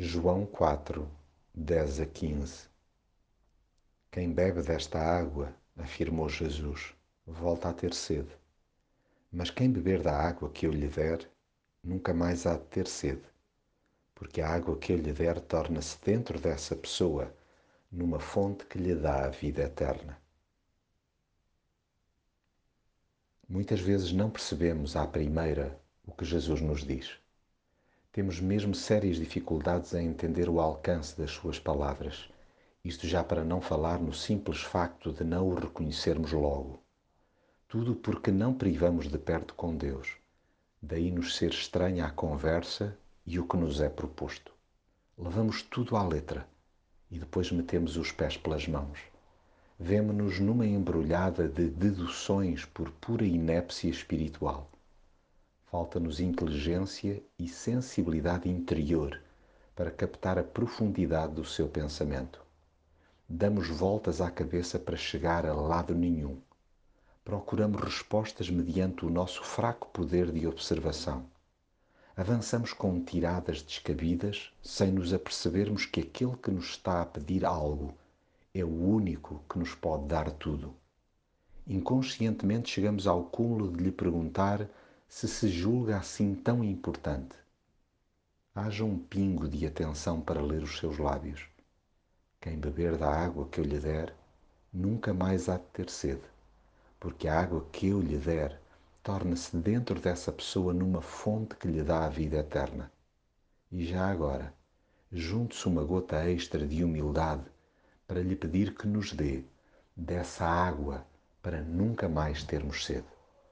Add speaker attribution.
Speaker 1: João 4, 10 a 15 Quem bebe desta água, afirmou Jesus, volta a ter sede. Mas quem beber da água que eu lhe der, nunca mais há de ter sede, porque a água que eu lhe der torna-se dentro dessa pessoa numa fonte que lhe dá a vida eterna. Muitas vezes não percebemos à primeira o que Jesus nos diz. Temos mesmo sérias dificuldades em entender o alcance das suas palavras, isto já para não falar no simples facto de não o reconhecermos logo. Tudo porque não privamos de perto com Deus, daí nos ser estranha a conversa e o que nos é proposto. Levamos tudo à letra e depois metemos os pés pelas mãos. Vemo-nos numa embrulhada de deduções por pura inépcia espiritual Falta-nos inteligência e sensibilidade interior para captar a profundidade do seu pensamento. Damos voltas à cabeça para chegar a lado nenhum. Procuramos respostas mediante o nosso fraco poder de observação. Avançamos com tiradas descabidas sem nos apercebermos que aquele que nos está a pedir algo é o único que nos pode dar tudo. Inconscientemente chegamos ao cúmulo de lhe perguntar se se julga assim tão importante. Haja um pingo de atenção para ler os seus lábios. Quem beber da água que eu lhe der, nunca mais há de ter sede, porque a água que eu lhe der torna-se dentro dessa pessoa numa fonte que lhe dá a vida eterna. E já agora, junte-se uma gota extra de humildade para lhe pedir que nos dê dessa água para nunca mais termos sede.